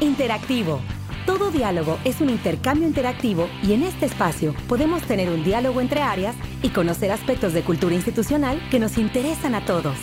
Interactivo. Todo diálogo es un intercambio interactivo y en este espacio podemos tener un diálogo entre áreas y conocer aspectos de cultura institucional que nos interesan a todos.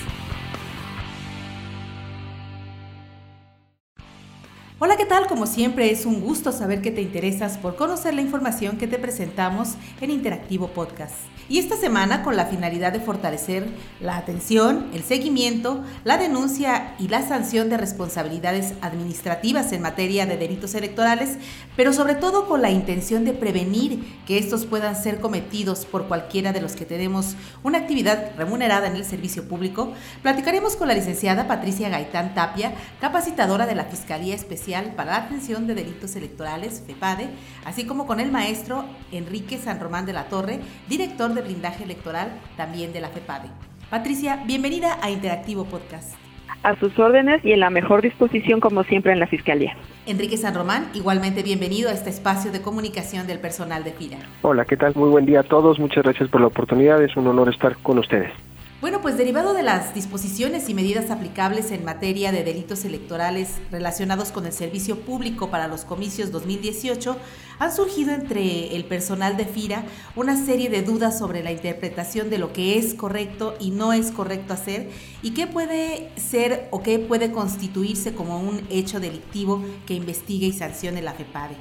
Hola, ¿qué tal? Como siempre es un gusto saber que te interesas por conocer la información que te presentamos en Interactivo Podcast. Y esta semana con la finalidad de fortalecer la atención, el seguimiento, la denuncia y la sanción de responsabilidades administrativas en materia de delitos electorales, pero sobre todo con la intención de prevenir que estos puedan ser cometidos por cualquiera de los que tenemos una actividad remunerada en el servicio público, platicaremos con la licenciada Patricia Gaitán Tapia, capacitadora de la Fiscalía Especial para la Atención de Delitos Electorales, FEPADE, así como con el maestro Enrique San Román de la Torre, director blindaje electoral también de la FEPADE. Patricia, bienvenida a Interactivo Podcast. A sus órdenes y en la mejor disposición como siempre en la Fiscalía. Enrique San Román, igualmente bienvenido a este espacio de comunicación del personal de FIRA. Hola, ¿qué tal? Muy buen día a todos. Muchas gracias por la oportunidad. Es un honor estar con ustedes. Bueno, pues derivado de las disposiciones y medidas aplicables en materia de delitos electorales relacionados con el servicio público para los comicios 2018, han surgido entre el personal de FIRA una serie de dudas sobre la interpretación de lo que es correcto y no es correcto hacer y qué puede ser o qué puede constituirse como un hecho delictivo que investigue y sancione la FEPADE.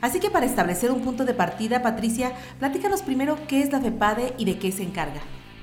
Así que para establecer un punto de partida, Patricia, platícanos primero qué es la FEPADE y de qué se encarga.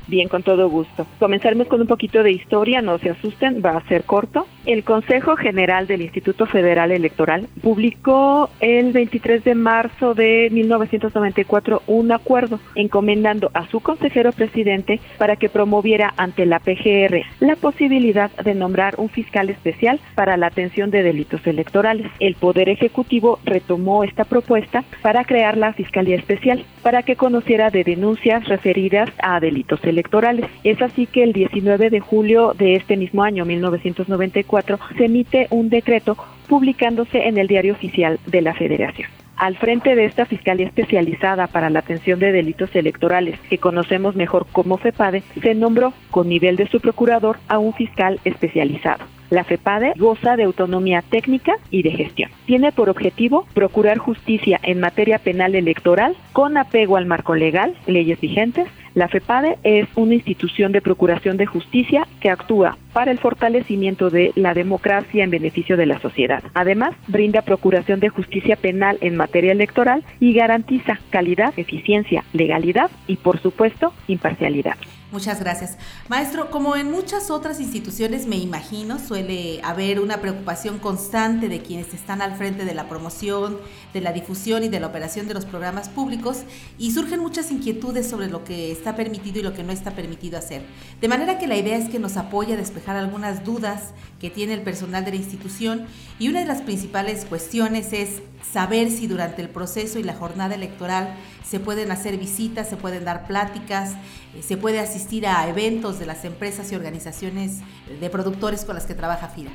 Bien, con todo gusto. Comenzaremos con un poquito de historia, no se asusten, va a ser corto. El Consejo General del Instituto Federal Electoral publicó el 23 de marzo de 1994 un acuerdo encomendando a su consejero presidente para que promoviera ante la PGR la posibilidad de nombrar un fiscal especial para la atención de delitos electorales. El Poder Ejecutivo retomó esta propuesta para crear la Fiscalía Especial para que conociera de denuncias referidas a delitos electorales. Es así que el 19 de julio de este mismo año, 1994, se emite un decreto publicándose en el Diario Oficial de la Federación. Al frente de esta Fiscalía Especializada para la Atención de Delitos Electorales, que conocemos mejor como FEPADE, se nombró con nivel de su procurador a un fiscal especializado. La FEPADE goza de autonomía técnica y de gestión. Tiene por objetivo procurar justicia en materia penal electoral con apego al marco legal, leyes vigentes. La FEPADE es una institución de procuración de justicia que actúa para el fortalecimiento de la democracia en beneficio de la sociedad. Además, brinda procuración de justicia penal en materia electoral y garantiza calidad, eficiencia, legalidad y, por supuesto, imparcialidad. Muchas gracias. Maestro, como en muchas otras instituciones, me imagino, suele haber una preocupación constante de quienes están al frente de la promoción, de la difusión y de la operación de los programas públicos y surgen muchas inquietudes sobre lo que está permitido y lo que no está permitido hacer. De manera que la idea es que nos apoye a despejar algunas dudas que tiene el personal de la institución y una de las principales cuestiones es saber si durante el proceso y la jornada electoral se pueden hacer visitas, se pueden dar pláticas, eh, se puede asistir a eventos de las empresas y organizaciones de productores con las que trabaja FIRA.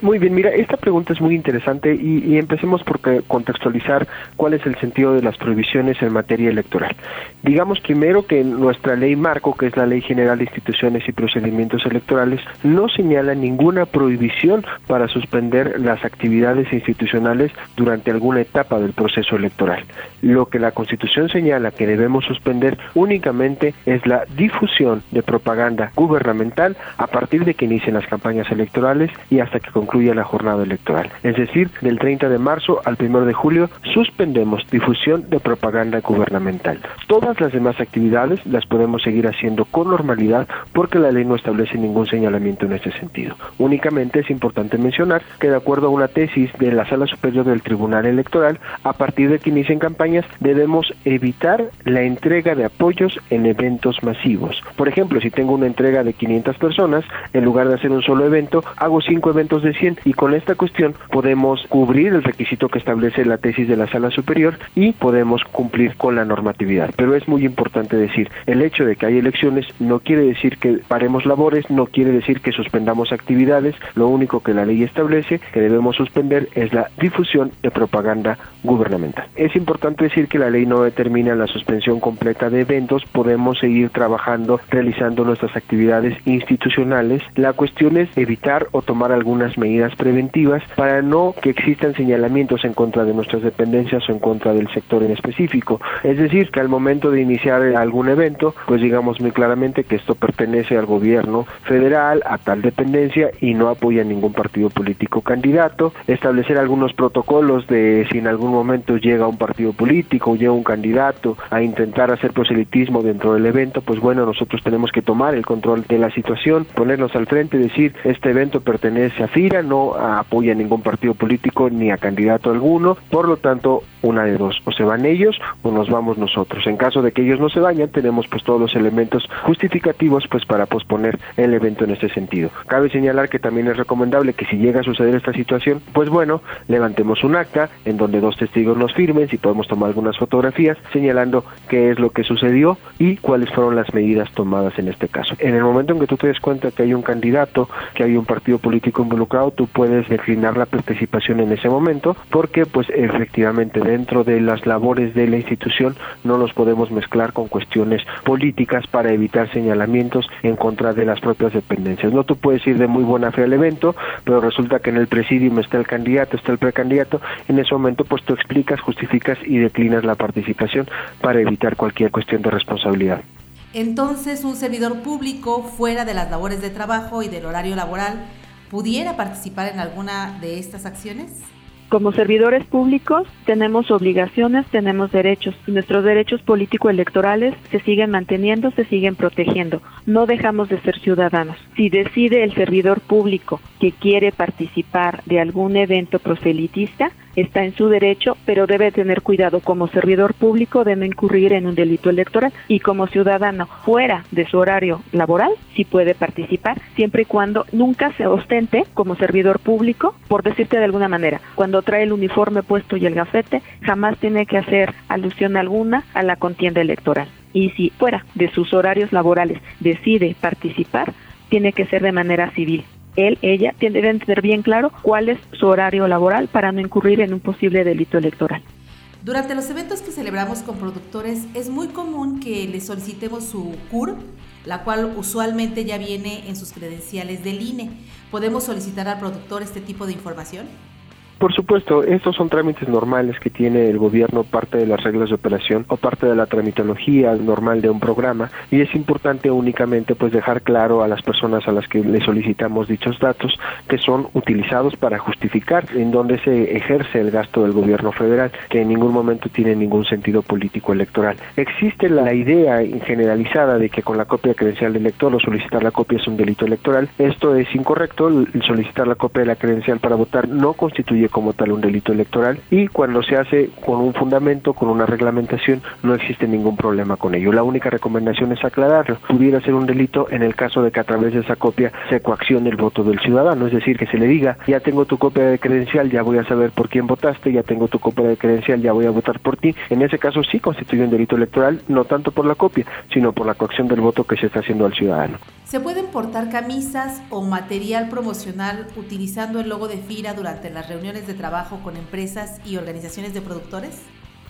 Muy bien, mira, esta pregunta es muy interesante y, empecemos por contextualizar cuál es el sentido de las prohibiciones en materia electoral. Digamos primero que nuestra ley marco, que es la Ley General de Instituciones y Procedimientos Electorales, no señala ninguna prohibición para suspender las actividades institucionales durante alguna etapa del proceso electoral. Lo que la Constitución señala que debemos suspender únicamente es la difusión de propaganda gubernamental a partir de que inicien las campañas electorales y hasta que concluya la jornada electoral. Es decir, del 30 de marzo al 1 de julio suspendemos difusión de propaganda gubernamental. Todas las demás actividades las podemos seguir haciendo con normalidad porque la ley no establece ningún señalamiento en ese sentido. Únicamente es importante mencionar que de acuerdo a una tesis de la Sala Superior del Tribunal Electoral, a partir de que inicien campañas debemos evitar la entrega de apoyos en eventos masivos. Por ejemplo, si tengo una entrega de 500 personas, en lugar de hacer un solo evento, hago cinco eventos de y con esta cuestión podemos cubrir el requisito que establece la tesis de la sala superior y podemos cumplir con la normatividad. Pero es muy importante decir, el hecho de que hay elecciones no quiere decir que paremos labores, no quiere decir que suspendamos actividades, lo único que la ley establece que debemos suspender es la difusión de propaganda gubernamental. Es importante decir que la ley no determina la suspensión completa de eventos, podemos seguir trabajando, realizando nuestras actividades institucionales. La cuestión es evitar o tomar algunas medidas medidas preventivas para no que existan señalamientos en contra de nuestras dependencias o en contra del sector en específico. Es decir, que al momento de iniciar algún evento, pues digamos muy claramente que esto pertenece al gobierno federal, a tal dependencia y no apoya ningún partido político candidato, establecer algunos protocolos de si en algún momento llega un partido político o llega un candidato a intentar hacer proselitismo dentro del evento, pues bueno, nosotros tenemos que tomar el control de la situación, ponernos al frente y decir, este evento pertenece a FIRA, no apoya a ningún partido político ni a candidato alguno, por lo tanto, una de dos, o se van ellos o nos vamos nosotros. En caso de que ellos no se vayan, tenemos pues todos los elementos justificativos pues para posponer el evento en este sentido. Cabe señalar que también es recomendable que si llega a suceder esta situación, pues bueno, levantemos un acta en donde dos testigos nos firmen, si podemos tomar algunas fotografías señalando qué es lo que sucedió y cuáles fueron las medidas tomadas en este caso. En el momento en que tú te des cuenta que hay un candidato, que hay un partido político involucrado, tú puedes declinar la participación en ese momento porque pues efectivamente dentro de las labores de la institución no los podemos mezclar con cuestiones políticas para evitar señalamientos en contra de las propias dependencias. No tú puedes ir de muy buena fe al evento, pero resulta que en el presidium está el candidato, está el precandidato, en ese momento pues tú explicas, justificas y declinas la participación para evitar cualquier cuestión de responsabilidad. Entonces, un servidor público fuera de las labores de trabajo y del horario laboral pudiera participar en alguna de estas acciones? Como servidores públicos tenemos obligaciones, tenemos derechos y nuestros derechos político-electorales se siguen manteniendo, se siguen protegiendo. No dejamos de ser ciudadanos. Si decide el servidor público que quiere participar de algún evento proselitista, está en su derecho, pero debe tener cuidado. Como servidor público de no incurrir en un delito electoral. Y como ciudadano fuera de su horario laboral sí puede participar siempre y cuando nunca se ostente como servidor público, por decirte de alguna manera, cuando trae el uniforme puesto y el gafete, jamás tiene que hacer alusión alguna a la contienda electoral. Y si fuera de sus horarios laborales decide participar, tiene que ser de manera civil, él, ella, deben tener bien claro cuál es su horario laboral para no incurrir en un posible delito electoral. Durante los eventos que celebramos con productores es muy común que les solicitemos su CUR, la cual usualmente ya viene en sus credenciales del INE. ¿Podemos solicitar al productor este tipo de información? Por supuesto, estos son trámites normales que tiene el gobierno, parte de las reglas de operación o parte de la tramitología normal de un programa y es importante únicamente pues dejar claro a las personas a las que le solicitamos dichos datos que son utilizados para justificar en dónde se ejerce el gasto del gobierno federal, que en ningún momento tiene ningún sentido político electoral. Existe la idea generalizada de que con la copia de credencial del elector o solicitar la copia es un delito electoral. Esto es incorrecto, solicitar la copia de la credencial para votar no constituye como tal un delito electoral y cuando se hace con un fundamento, con una reglamentación, no existe ningún problema con ello. La única recomendación es aclararlo. Pudiera ser un delito en el caso de que a través de esa copia se coaccione el voto del ciudadano, es decir, que se le diga, ya tengo tu copia de credencial, ya voy a saber por quién votaste, ya tengo tu copia de credencial, ya voy a votar por ti. En ese caso sí constituye un delito electoral, no tanto por la copia, sino por la coacción del voto que se está haciendo al ciudadano. ¿Se pueden portar camisas o material promocional utilizando el logo de FIRA durante las reuniones de trabajo con empresas y organizaciones de productores?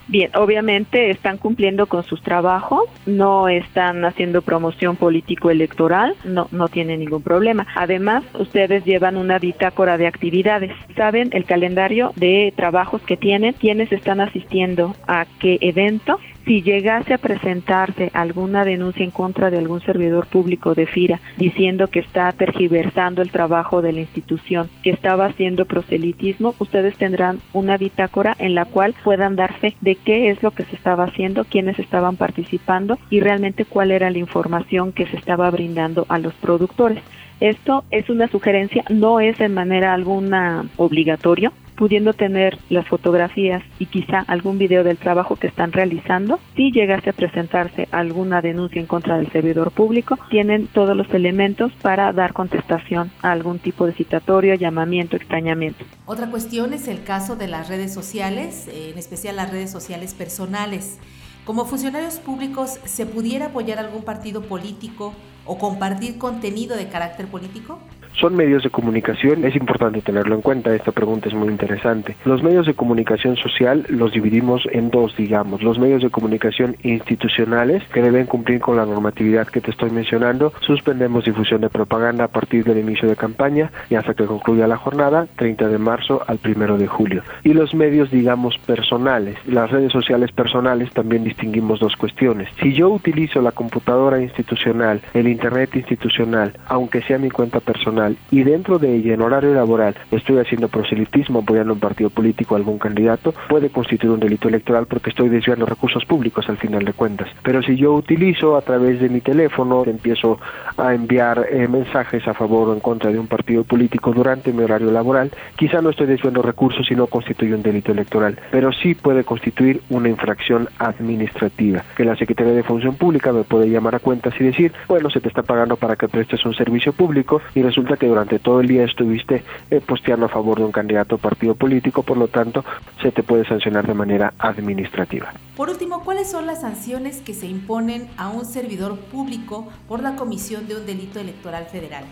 Bien, obviamente están cumpliendo con sus trabajos, no están haciendo promoción político-electoral, no, no tienen ningún problema. Además, ustedes llevan una bitácora de actividades, saben el calendario de trabajos que tienen, quiénes están asistiendo a qué evento si llegase a presentarse alguna denuncia en contra de algún servidor público de FIRA diciendo que está tergiversando el trabajo de la institución, que estaba haciendo proselitismo, ustedes tendrán una bitácora en la cual puedan dar fe de qué es lo que se estaba haciendo, quiénes estaban participando y realmente cuál era la información que se estaba brindando a los productores. Esto es una sugerencia, no es en manera alguna obligatorio, pudiendo tener las fotografías y quizá algún video del trabajo que están realizando, si llegase a presentarse alguna denuncia en contra del servidor público, tienen todos los elementos para dar contestación a algún tipo de citatorio, llamamiento, extrañamiento. Otra cuestión es el caso de las redes sociales, en especial las redes sociales personales. Como funcionarios públicos, ¿se pudiera apoyar algún partido político o compartir contenido de carácter político? Son medios de comunicación, es importante tenerlo en cuenta, esta pregunta es muy interesante. Los medios de comunicación social los dividimos en dos, digamos, los medios de comunicación institucionales que deben cumplir con la normatividad que te estoy mencionando, suspendemos difusión de propaganda a partir del inicio de campaña y hasta que concluya la jornada, 30 de marzo al 1 de julio. Y los medios, digamos, personales, las redes sociales personales también distinguimos dos cuestiones. Si yo utilizo la computadora institucional, el internet institucional, aunque sea mi cuenta personal, y dentro de ella, en horario laboral, estoy haciendo proselitismo apoyando un partido político algún candidato, puede constituir un delito electoral porque estoy desviando recursos públicos al final de cuentas. Pero si yo utilizo a través de mi teléfono, empiezo a enviar eh, mensajes a favor o en contra de un partido político durante mi horario laboral, quizá no estoy desviando recursos y no constituye un delito electoral, pero sí puede constituir una infracción administrativa, que la Secretaría de Función Pública me puede llamar a cuentas y decir, bueno, se te está pagando para que prestes un servicio público y resulta que durante todo el día estuviste eh, posteando a favor de un candidato o partido político, por lo tanto, se te puede sancionar de manera administrativa. Por último, ¿cuáles son las sanciones que se imponen a un servidor público por la comisión de un delito electoral federal?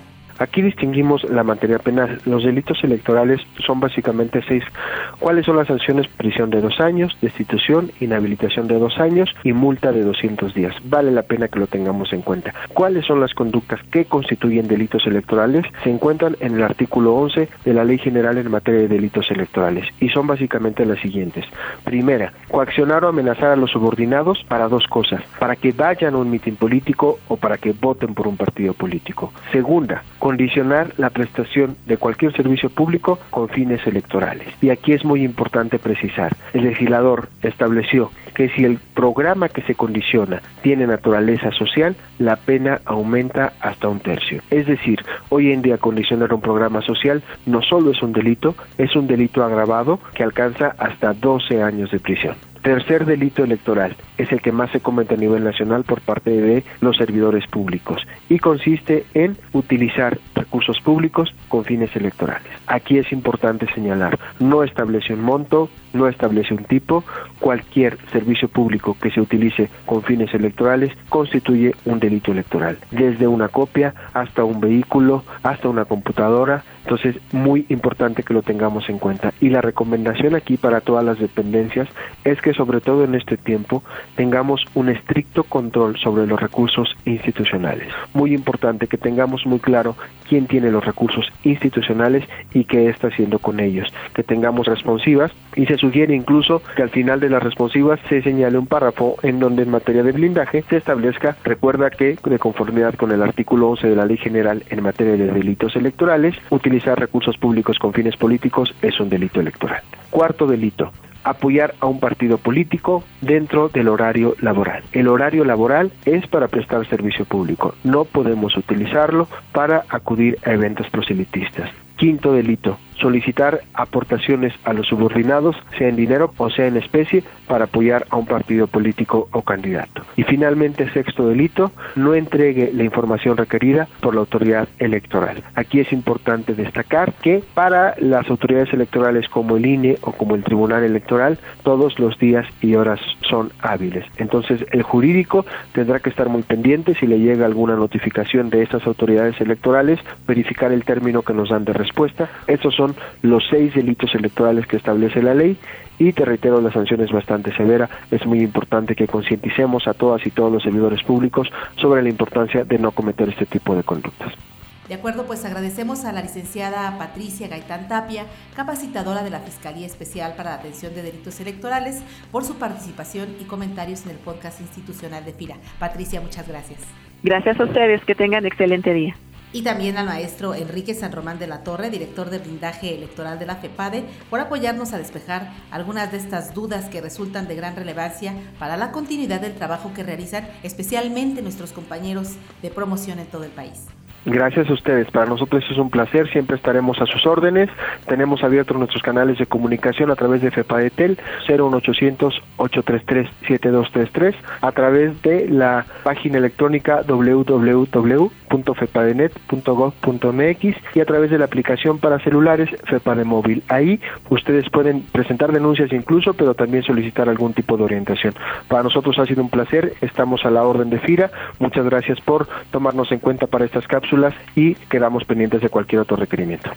Aquí distinguimos la materia penal. Los delitos electorales son básicamente seis. ¿Cuáles son las sanciones? Prisión de dos años, destitución, inhabilitación de dos años y multa de 200 días. Vale la pena que lo tengamos en cuenta. ¿Cuáles son las conductas que constituyen delitos electorales? Se encuentran en el artículo 11 de la Ley General en materia de delitos electorales y son básicamente las siguientes. Primera, coaccionar o amenazar a los subordinados para dos cosas, para que vayan a un mitin político o para que voten por un partido político. Segunda, condicionar la prestación de cualquier servicio público con fines electorales. Y aquí es muy importante precisar, el legislador estableció que si el programa que se condiciona tiene naturaleza social, la pena aumenta hasta un tercio. Es decir, hoy en día condicionar un programa social no solo es un delito, es un delito agravado que alcanza hasta 12 años de prisión. Tercer delito electoral es el que más se comete a nivel nacional por parte de los servidores públicos y consiste en utilizar recursos públicos con fines electorales. Aquí es importante señalar, no establece un monto, no establece un tipo, cualquier servicio público que se utilice con fines electorales constituye un delito electoral, desde una copia hasta un vehículo, hasta una computadora, entonces, muy importante que lo tengamos en cuenta. Y la recomendación aquí para todas las dependencias es que sobre todo en este tiempo tengamos un estricto control sobre los recursos institucionales. Muy importante que tengamos muy claro quién tiene los recursos institucionales y qué está haciendo con ellos. Que tengamos responsivas y se sugiere incluso que al final de las responsivas se señale un párrafo en donde en materia de blindaje se establezca, recuerda que de conformidad con el artículo 11 de la Ley General en materia de delitos electorales, utilizar recursos públicos con fines políticos es un delito electoral. Cuarto delito, apoyar a un partido político dentro del horario laboral. El horario laboral es para prestar servicio público. No podemos utilizarlo para acudir a eventos proselitistas. Quinto delito, solicitar aportaciones a los subordinados, sea en dinero o sea en especie, para apoyar a un partido político o candidato. Y finalmente, sexto delito, no entregue la información requerida por la autoridad electoral. Aquí es importante destacar que para las autoridades electorales como el INE o como el Tribunal Electoral, todos los días y horas son hábiles. Entonces, el jurídico tendrá que estar muy pendiente si le llega alguna notificación de estas autoridades electorales, verificar el término que nos dan de respuesta. Estos son los seis delitos electorales que establece la ley y te reitero, la sanción es bastante severa. Es muy importante que concienticemos a todas y todos los servidores públicos sobre la importancia de no cometer este tipo de conductas. De acuerdo, pues agradecemos a la licenciada Patricia Gaitán Tapia, capacitadora de la Fiscalía Especial para la Atención de Delitos Electorales, por su participación y comentarios en el podcast institucional de FIRA. Patricia, muchas gracias. Gracias a ustedes, que tengan excelente día y también al maestro Enrique San Román de la Torre, director de blindaje electoral de la FEPADE, por apoyarnos a despejar algunas de estas dudas que resultan de gran relevancia para la continuidad del trabajo que realizan especialmente nuestros compañeros de promoción en todo el país. Gracias a ustedes. Para nosotros es un placer. Siempre estaremos a sus órdenes. Tenemos abiertos nuestros canales de comunicación a través de FEPADETEL 01800 833 7233 a través de la página electrónica www www.fepadenet.gov.mx y a través de la aplicación para celulares FEPADE Móvil. Ahí ustedes pueden presentar denuncias incluso, pero también solicitar algún tipo de orientación. Para nosotros ha sido un placer, estamos a la orden de FIRA. Muchas gracias por tomarnos en cuenta para estas cápsulas y quedamos pendientes de cualquier otro requerimiento.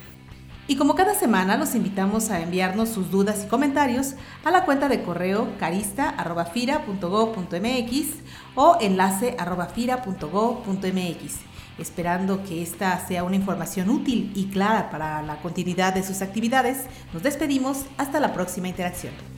Y como cada semana los invitamos a enviarnos sus dudas y comentarios a la cuenta de correo carista.fira.gov.mx o enlace.fira.gov.mx, esperando que esta sea una información útil y clara para la continuidad de sus actividades. Nos despedimos hasta la próxima interacción.